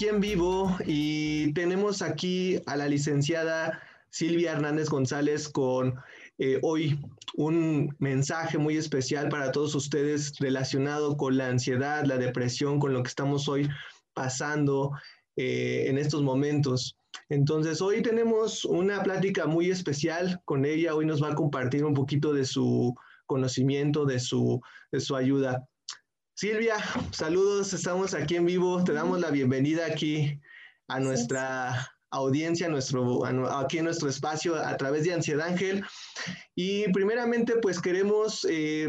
Aquí en vivo y tenemos aquí a la licenciada Silvia Hernández González con eh, hoy un mensaje muy especial para todos ustedes relacionado con la ansiedad, la depresión, con lo que estamos hoy pasando eh, en estos momentos. Entonces, hoy tenemos una plática muy especial con ella. Hoy nos va a compartir un poquito de su conocimiento, de su, de su ayuda. Silvia, saludos, estamos aquí en vivo, te damos la bienvenida aquí a nuestra audiencia, nuestro, aquí en nuestro espacio a través de Ansiedad Ángel. Y primeramente, pues queremos eh,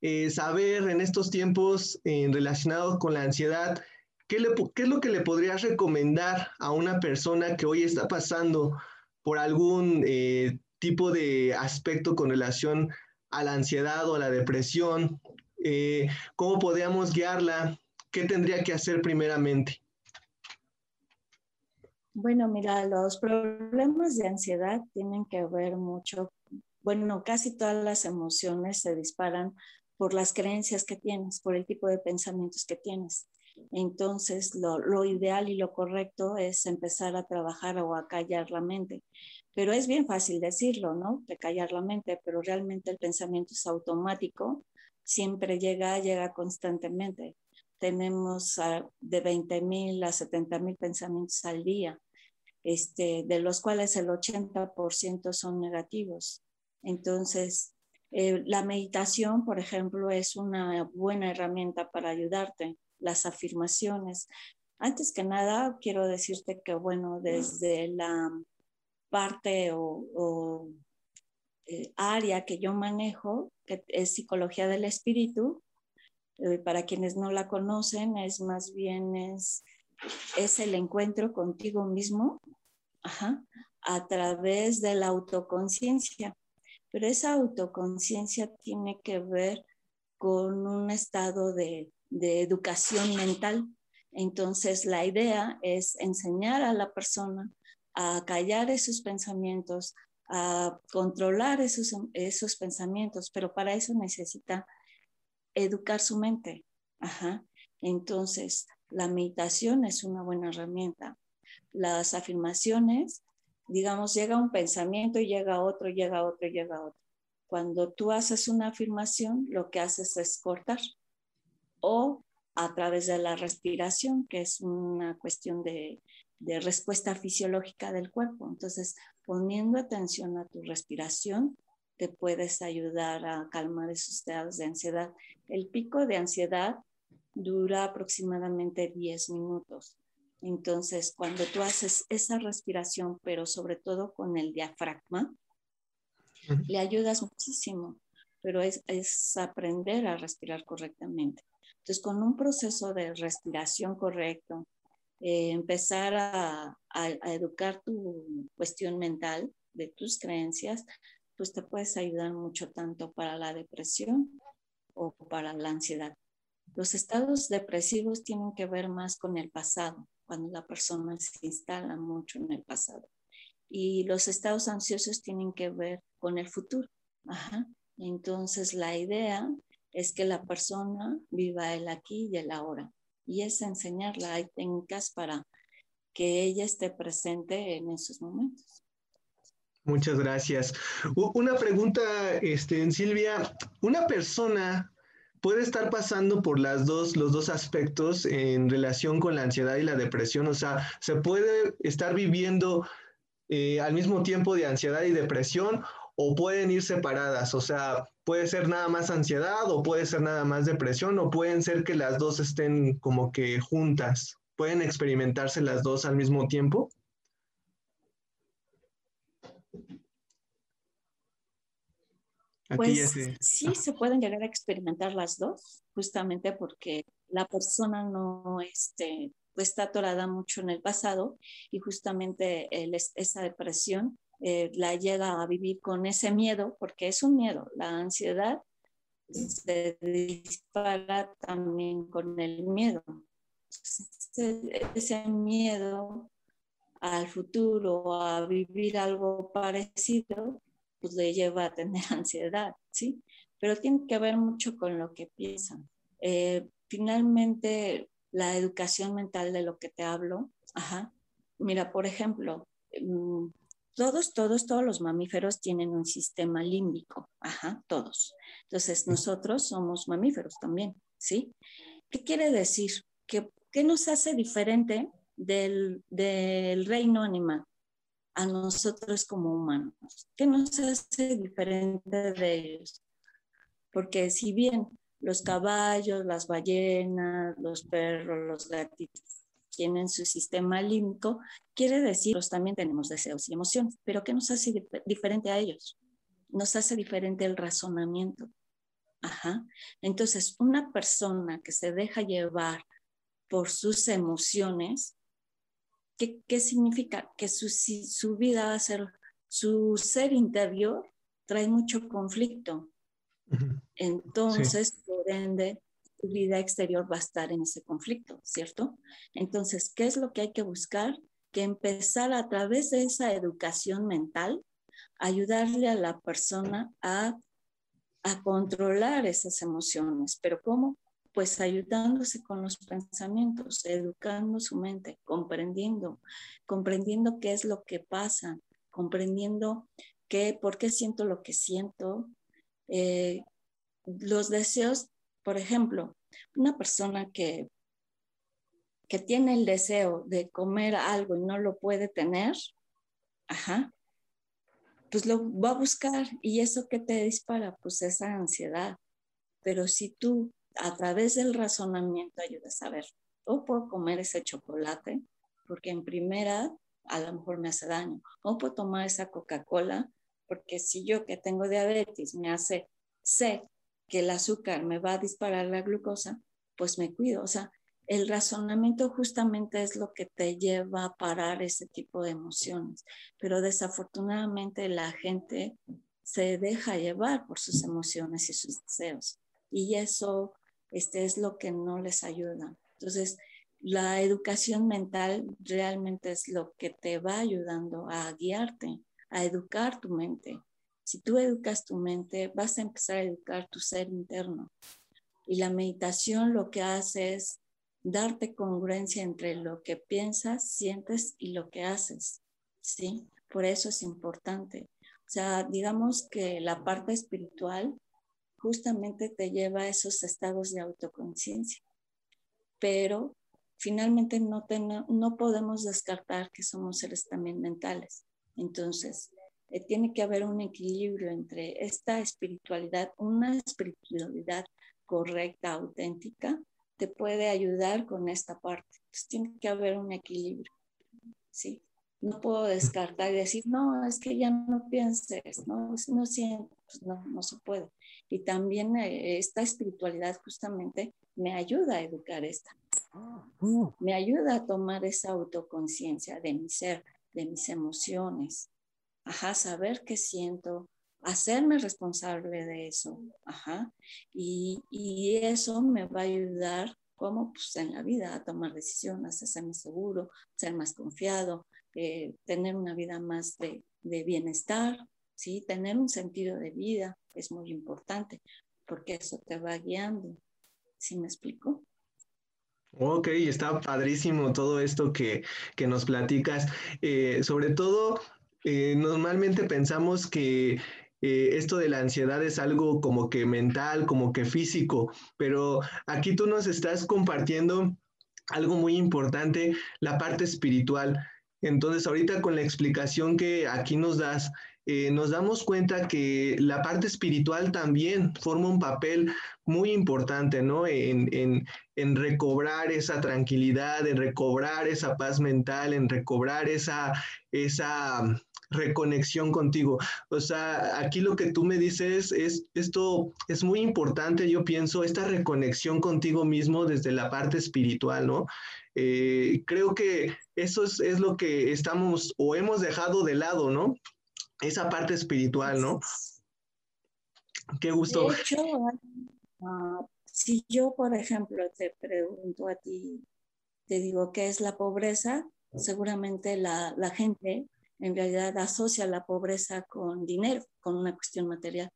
eh, saber en estos tiempos eh, relacionados con la ansiedad, ¿qué, ¿qué es lo que le podrías recomendar a una persona que hoy está pasando por algún tipo de aspecto con relación a la ansiedad o a la depresión eh, cómo podríamos guiarla, qué tendría que hacer primeramente. Bueno, mira, los problemas de ansiedad tienen que ver mucho, bueno, casi todas las emociones se disparan por las creencias que tienes, por el tipo de pensamientos que tienes. Entonces, lo, lo, ideal y lo correcto es empezar a trabajar o a callar la mente. Pero es bien fácil decirlo, ¿no? De callar la mente, pero realmente el pensamiento es automático siempre llega, llega constantemente. Tenemos de 20 mil a 70 mil pensamientos al día, este, de los cuales el 80% son negativos. Entonces, eh, la meditación, por ejemplo, es una buena herramienta para ayudarte. Las afirmaciones. Antes que nada, quiero decirte que, bueno, desde la parte o eh, área que yo manejo, que es psicología del espíritu. Eh, para quienes no la conocen, es más bien es, es el encuentro contigo mismo a través de la autoconciencia. Pero esa autoconciencia tiene que ver con un estado de, de educación mental. Entonces, la idea es enseñar a la persona a callar esos pensamientos, a controlar esos, esos pensamientos, pero para eso necesita educar su mente. Entonces, la meditación es una buena herramienta. Las afirmaciones, digamos, llega un pensamiento y llega otro, llega otro, llega otro. Cuando tú haces una afirmación, lo que haces es cortar o a través de la respiración, que es una cuestión de, de respuesta fisiológica del cuerpo. Entonces, poniendo atención a tu respiración, te puedes ayudar a calmar esos estados de ansiedad. El pico de ansiedad dura aproximadamente 10 minutos. Entonces, cuando tú haces esa respiración, pero sobre todo con el diafragma, le ayudas muchísimo, pero es, es aprender a respirar correctamente. Entonces, con un proceso de respiración correcto, eh, empezar a, educar tu cuestión mental de tus creencias, pues te puedes ayudar mucho tanto para la depresión o para la ansiedad. Los estados depresivos tienen que ver más con el pasado, cuando la persona se instala mucho en el pasado. Y los estados ansiosos tienen que ver con el futuro. Entonces la idea es que la persona viva el aquí y el ahora y es enseñarla. Hay técnicas para que ella esté presente en esos momentos. Muchas gracias. Una pregunta, este, Silvia. ¿Una persona puede estar pasando por las dos, los dos aspectos en relación con la ansiedad y la depresión? O sea, ¿se puede estar viviendo eh, al mismo tiempo de ansiedad y depresión o pueden ir separadas? O sea, puede ser nada más ansiedad o puede ser nada más depresión o pueden ser que las dos estén como que juntas. ¿Pueden experimentarse las dos al mismo tiempo? pues sí, se pueden llegar a experimentar las dos, justamente porque la persona no, este, pues está atorada mucho en el pasado y justamente esa depresión eh, la llega a vivir con ese miedo, porque es un miedo, la ansiedad se dispara también con el miedo. Ese, miedo al futuro, a vivir algo parecido, pues le lleva a tener ansiedad, ¿sí? Pero tiene que ver mucho con lo que piensan. Eh, finalmente, la educación mental de lo que te hablo, ajá. Mira, por ejemplo, mm, todos, todos, todos los mamíferos tienen un sistema límbico, ajá, todos. Entonces, nosotros somos mamíferos también, ¿sí? ¿Qué quiere decir? ¿Qué, qué nos hace diferente del, del reino animal a nosotros como humanos? ¿Qué nos hace diferente de ellos? Porque si bien los caballos, las ballenas, los perros, los gatitos tienen su sistema límbico, quiere decir, que también tenemos deseos y emociones, pero ¿qué nos hace diferente a ellos? Nos hace diferente el razonamiento. Ajá. Entonces, una persona que se deja llevar por sus emociones, ¿qué, qué significa? Que su, su vida va a ser, su ser interior trae mucho conflicto. Entonces, por ende, vida exterior va a estar en ese conflicto, ¿cierto? Entonces, ¿qué es lo que hay que buscar? Que empezar a través de esa educación mental, ayudarle a la persona a, a controlar esas emociones. ¿Pero cómo? Pues ayudándose con los pensamientos, educando su mente, comprendiendo, comprendiendo qué es lo que pasa, comprendiendo qué, por qué siento lo que siento, eh, los deseos por ejemplo, una persona que, que tiene el deseo de comer algo y no lo puede tener, ajá, pues lo va a buscar y eso que te dispara, pues esa ansiedad. Pero si tú a través del razonamiento ayudas a ver, o puedo comer ese chocolate, porque en primera a lo mejor me hace daño, o puedo tomar esa Coca-Cola, porque si yo que tengo diabetes me hace sé que el azúcar me va a disparar la glucosa, pues me cuido. O sea, el razonamiento justamente es lo que te lleva a parar ese tipo de emociones, pero desafortunadamente la gente se deja llevar por sus emociones y sus deseos y eso este, es lo que no les ayuda. Entonces, la educación mental realmente es lo que te va ayudando a guiarte, a educar tu mente, si tú educas tu mente, vas a empezar a educar tu ser interno. Y la meditación lo que hace es darte congruencia entre lo que piensas, sientes y lo que haces. ¿Sí? Por eso es importante. O sea, digamos que la parte espiritual justamente te lleva a esos estados de autoconciencia. Pero finalmente no, no podemos descartar que somos seres también mentales. Entonces, eh, tiene que haber un equilibrio entre esta espiritualidad, una espiritualidad correcta, auténtica, te puede ayudar con esta parte. tiene que haber un equilibrio, ¿sí? No puedo descartar y decir, no, es que ya no pienses, no, no siento, pues no, no se puede. Y también eh, esta espiritualidad justamente me ayuda a educar esta. Me ayuda a tomar esa autoconciencia de mi ser, de mis emociones, ajá, saber qué siento, hacerme responsable de eso, ajá, y, y eso me va a ayudar como pues, en la vida a tomar decisiones, a ser más seguro, ser más confiado, eh, tener una vida más de, de bienestar, ¿sí? tener un sentido de vida es muy importante porque eso te va guiando. ¿Sí me explico? Ok, está padrísimo todo esto que, que nos platicas. Eh, sobre todo, eh, normalmente pensamos que eh, esto de la ansiedad es algo como que mental, como que físico, pero aquí tú nos estás compartiendo algo muy importante, la parte espiritual. Entonces, ahorita con la explicación que aquí nos das, eh, nos damos cuenta que la parte espiritual también forma un papel muy importante, ¿no? En, en, recobrar esa tranquilidad, en recobrar esa paz mental, en recobrar esa, esa reconexión contigo. O sea, aquí lo que tú me dices es, esto es muy importante, yo pienso, esta reconexión contigo mismo desde la parte espiritual, ¿no? Eh, creo que eso es, lo que estamos o hemos dejado de lado, ¿no? Esa parte espiritual, ¿no? Qué gusto. De hecho, ah, si yo, por ejemplo, te pregunto a ti, te digo qué es la pobreza, seguramente la, la gente en realidad asocia la pobreza con dinero, con una cuestión material,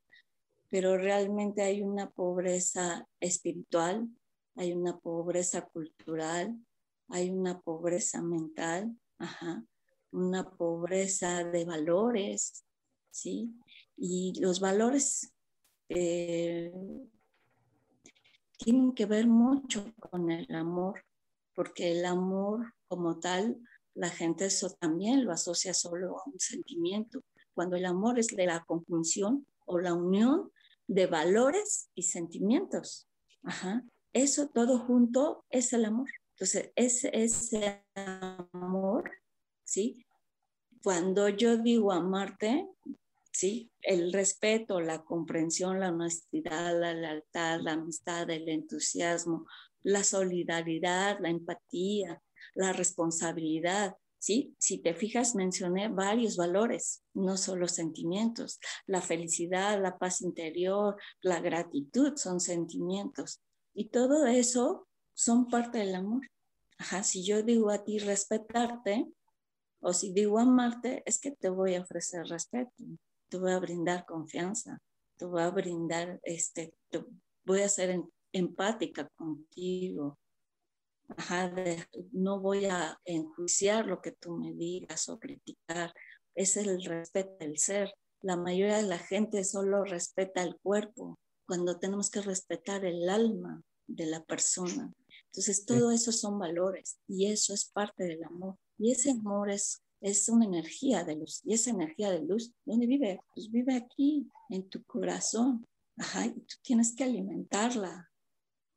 pero realmente hay una pobreza espiritual, hay una pobreza cultural, hay una pobreza mental, una pobreza de valores, ¿sí? Y los valores eh, tienen que ver mucho con el amor, porque el amor como tal la gente eso también lo asocia solo a un sentimiento, cuando el amor es de la conjunción o la unión de valores y sentimientos. Ajá. Eso todo junto es el amor. Entonces, ese, ese amor, ¿sí? Cuando yo digo amarte, ¿sí? El respeto, la comprensión, la honestidad, la lealtad, la amistad, el entusiasmo, la solidaridad, la empatía, la responsabilidad. ¿sí? Si te fijas, mencioné varios valores, no solo sentimientos. La felicidad, la paz interior, la gratitud son sentimientos. Y todo eso son parte del amor. Ajá, si yo digo a ti respetarte, o si digo amarte, es que te voy a ofrecer respeto, te voy a brindar confianza, te voy a brindar, este, voy a ser empática contigo, no voy a enjuiciar lo que tú me digas o criticar. Es el respeto del ser. La mayoría de la gente solo respeta el cuerpo cuando tenemos que respetar el alma de la persona. Entonces, todo eso son valores y eso es parte del amor. Y ese amor es, es una energía de luz. Y esa energía de luz, ¿dónde vive? Pues vive aquí, en tu corazón. Ajá, y tú tienes que alimentarla,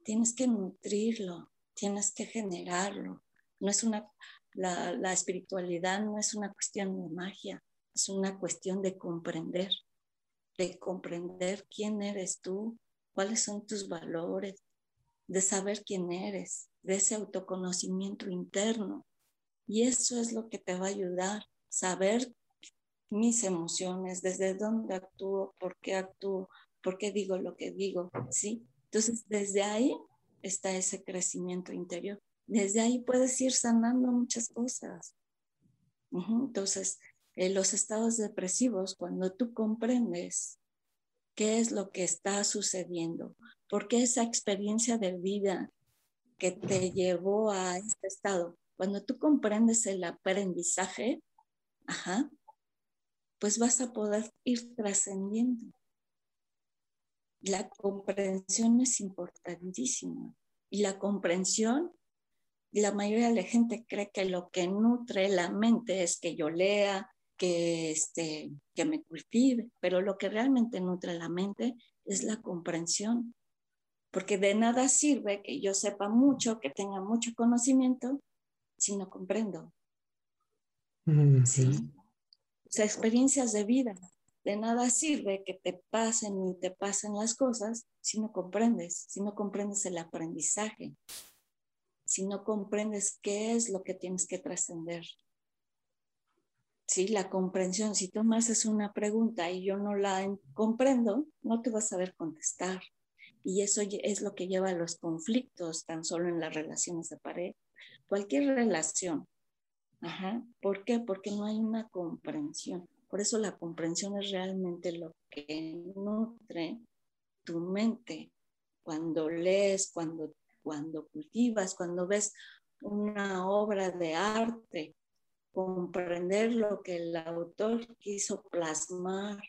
tienes que nutrirlo, tienes que generarlo. No es una, la, la espiritualidad no es una cuestión de magia, es una cuestión de comprender, de comprender quién eres tú, cuáles son tus valores, de saber quién eres, de ese autoconocimiento interno. Y eso es lo que te va a ayudar, saber mis emociones, desde dónde actúo, por qué actúo, por qué digo lo que digo, ¿sí? Entonces, desde ahí está ese crecimiento interior. Desde ahí puedes ir sanando muchas cosas. Entonces, en los estados depresivos, cuando tú comprendes qué es lo que está sucediendo, por qué esa experiencia de vida que te llevó a este estado, cuando tú comprendes el aprendizaje, pues vas a poder ir trascendiendo. La comprensión es importantísima. Y la comprensión, la mayoría de la gente cree que lo que nutre la mente es que yo lea, que, este, que me cultive, pero lo que realmente nutre la mente es la comprensión. Porque de nada sirve que yo sepa mucho, que tenga mucho conocimiento, si no comprendo. Sí. O sea, experiencias de vida. De nada sirve que te pasen y te pasen las cosas si no comprendes, si no comprendes el aprendizaje, si no comprendes qué es lo que tienes que trascender. Sí, la comprensión, si tú me haces una pregunta y yo no la comprendo, no te vas a saber contestar. Y eso es lo que lleva a los conflictos, tan solo en las relaciones de pareja, cualquier relación. Ajá. ¿Por qué? Porque no hay una comprensión. Por eso la comprensión es realmente lo que nutre tu mente cuando lees, cuando, cuando cultivas, cuando ves una obra de arte, comprender lo que el autor quiso plasmar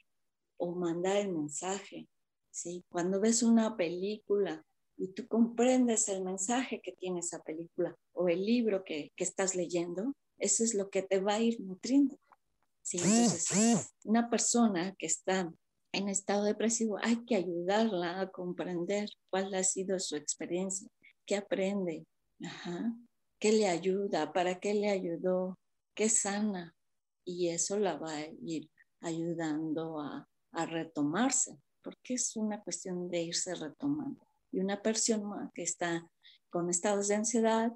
o mandar el mensaje. ¿sí? Cuando ves una película y tú comprendes el mensaje que tiene esa película o el libro que, que estás leyendo, eso es lo que te va a ir nutriendo. Una persona que está en estado depresivo hay que ayudarla a comprender cuál ha sido su experiencia, qué aprende, qué le ayuda, para qué le ayudó, qué sana. y eso la va a ir ayudando a, a retomarse, porque es una cuestión de irse retomando. Y una persona que está con estados de ansiedad,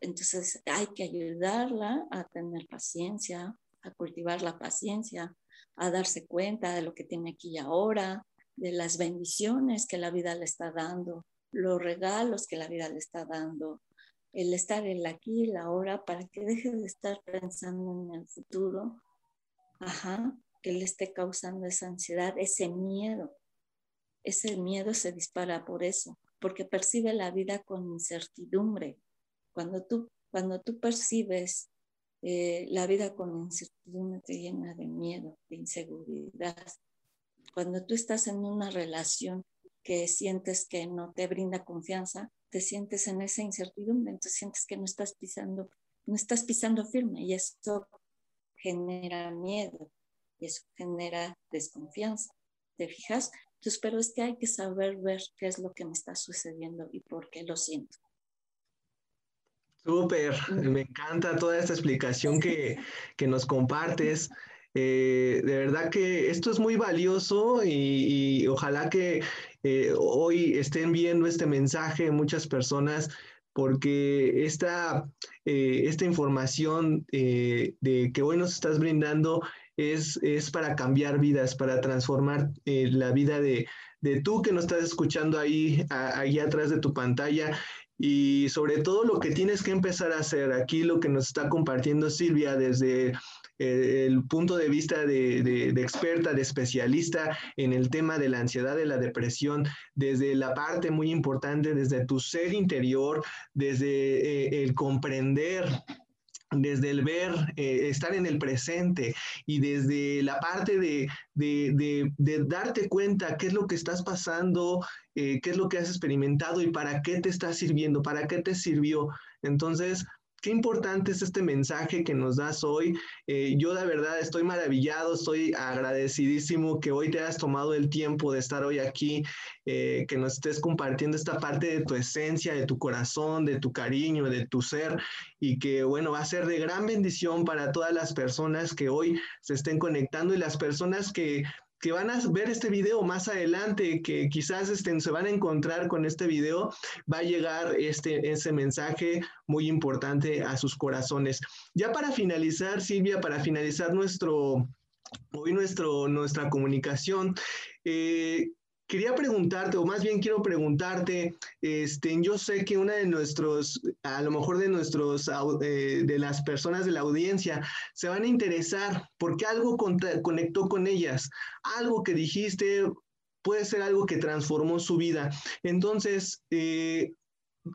entonces hay que ayudarla a tener paciencia, a cultivar la paciencia, a darse cuenta de lo que tiene aquí y ahora, de las bendiciones que la vida le está dando, los regalos que la vida le está dando, el estar el aquí y la ahora para que deje de estar pensando en el futuro, ajá, que le esté causando esa ansiedad, ese miedo. Ese miedo se dispara por eso, porque percibe la vida con incertidumbre. Cuando tú, cuando tú percibes eh, la vida con incertidumbre te llena de miedo, de inseguridad. Cuando tú estás en una relación que sientes que no te brinda confianza, te sientes en esa incertidumbre, entonces sientes que no estás pisando, no estás pisando firme y eso genera miedo y eso genera desconfianza. ¿Te fijas? Entonces, pero es que hay que saber ver qué es lo que me está sucediendo y por qué lo siento. Súper, me encanta toda esta explicación que, nos compartes. Eh, de verdad que esto es muy valioso y, ojalá que eh, hoy estén viendo este mensaje muchas personas porque esta, eh, esta información de que hoy nos estás brindando es, es para cambiar vidas, para transformar la vida de, de, tú que nos estás escuchando ahí, ahí atrás de tu pantalla y sobre todo lo que tienes que empezar a hacer. Aquí lo que nos está compartiendo Silvia desde eh, el punto de vista de, experta, de especialista en el tema de la ansiedad, de la depresión, desde la parte muy importante, desde tu ser interior, desde eh, el comprender desde el ver, eh, estar en el presente y desde la parte de, darte cuenta qué es lo que estás pasando, eh, qué es lo que has experimentado y para qué te está sirviendo, para qué te sirvió. Entonces, qué importante es este mensaje que nos das hoy. Eh, yo de verdad estoy maravillado, estoy agradecidísimo que hoy te hayas tomado el tiempo de estar hoy aquí, eh, que nos estés compartiendo esta parte de tu esencia, de tu corazón, de tu cariño, de tu ser y que bueno, va a ser de gran bendición para todas las personas que hoy se estén conectando y las personas que que van a ver este video más adelante, que quizás estén, se van a encontrar con este video, va a llegar este, ese mensaje muy importante a sus corazones. Ya para finalizar, Silvia, para finalizar nuestro, hoy nuestro, nuestra comunicación, eh, Quería preguntarte, o más bien quiero preguntarte, este, yo sé que una de nuestros, a lo mejor de nuestros, eh, de las personas de la audiencia, se van a interesar porque algo conectó con ellas, algo que dijiste puede ser algo que transformó su vida. Entonces, eh,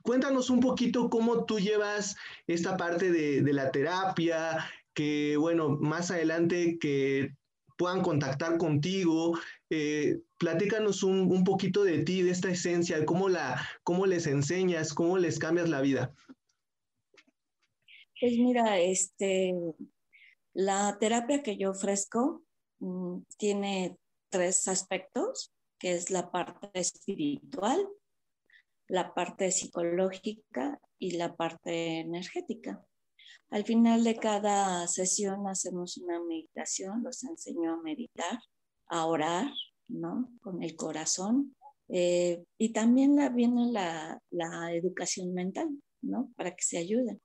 cuéntanos un poquito cómo tú llevas esta parte de, la terapia, que bueno, más adelante que puedan contactar contigo. Eh, platícanos un, poquito de ti, de esta esencia, cómo, la, cómo les enseñas, cómo les cambias la vida. Pues mira, este, la terapia que yo ofrezco mm, tiene tres aspectos, que es la parte espiritual, la parte psicológica y la parte energética. Al final de cada sesión hacemos una meditación, los enseño a meditar, a orar, ¿no? Con el corazón. Eh, y también la, viene la, educación mental, ¿no? Para que se ayuden.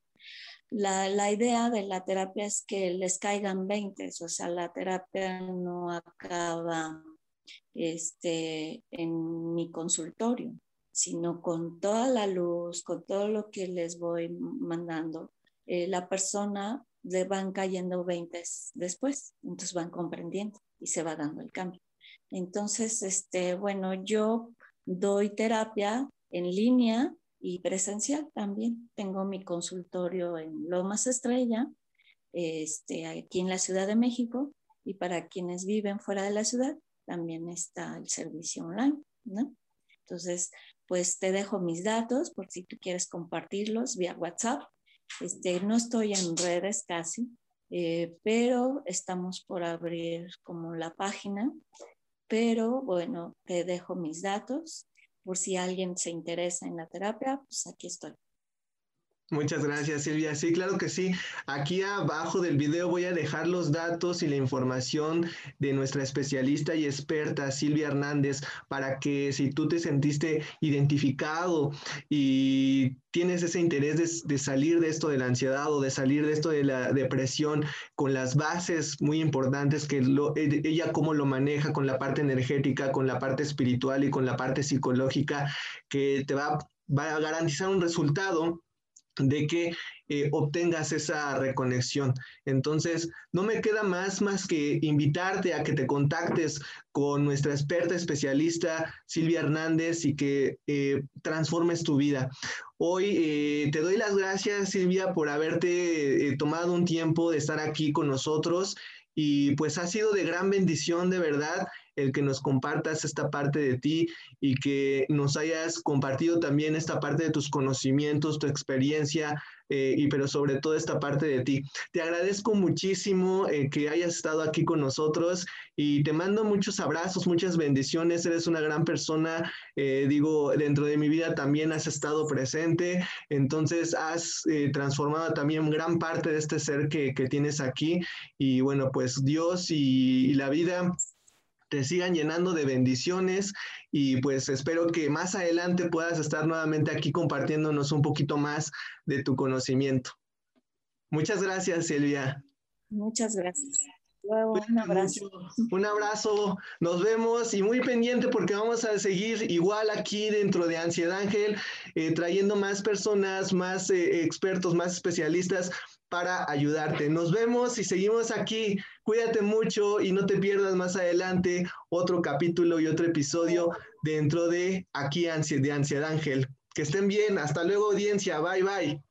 La, idea de la terapia es que les caigan 20, o sea, la terapia no acaba este, en mi consultorio, sino con toda la luz, con todo lo que les voy mandando, eh, la persona le van cayendo 20 después, entonces van comprendiendo y se va dando el cambio. Entonces, este, bueno, yo doy terapia en línea y presencial también. Tengo mi consultorio en Lomas Estrella, este, aquí en la Ciudad de México, y para quienes viven fuera de la ciudad, también está el servicio online, ¿no? Entonces, pues te dejo mis datos por si tú quieres compartirlos vía WhatsApp este, no estoy en redes casi, eh, pero estamos por abrir como la página. Pero bueno, te dejo mis datos por si alguien se interesa en la terapia, pues aquí estoy. Muchas gracias, Silvia. Sí, claro que sí. Aquí abajo del video voy a dejar los datos y la información de nuestra especialista y experta, Silvia Hernández, para que si tú te sentiste identificado y tienes ese interés de, salir de esto de la ansiedad o de salir de esto de la depresión con las bases muy importantes que e, ella cómo lo maneja con la parte energética, con la parte espiritual y con la parte psicológica, que te va, va a garantizar un resultado de que eh, obtengas esa reconexión. Entonces, no me queda más más que invitarte a que te contactes con nuestra experta especialista Silvia Hernández y que eh, transformes tu vida. Hoy eh, te doy las gracias, Silvia, por haberte tomado un tiempo de estar aquí con nosotros y pues ha sido de gran bendición, de verdad el que nos compartas esta parte de ti y que nos hayas compartido también esta parte de tus conocimientos, tu experiencia, eh, y pero sobre todo esta parte de ti. Te agradezco muchísimo eh, que hayas estado aquí con nosotros y te mando muchos abrazos, muchas bendiciones. Eres una gran persona, eh, digo, dentro de mi vida también has estado presente, entonces has transformado también gran parte de este ser que, que, tienes aquí y bueno, pues Dios y, y la vida te sigan llenando de bendiciones y pues espero que más adelante puedas estar nuevamente aquí compartiéndonos un poquito más de tu conocimiento. Muchas gracias, Silvia. Muchas gracias. un abrazo. Un abrazo, nos vemos y muy pendiente porque vamos a seguir igual aquí dentro de Ansiedad Ángel, eh, trayendo más personas, más eh, expertos, más especialistas para ayudarte. Nos vemos y seguimos aquí. Cuídate mucho y no te pierdas más adelante otro capítulo y otro episodio dentro de aquí de Ansiedad Ángel. Que estén bien. Hasta luego audiencia. Bye bye.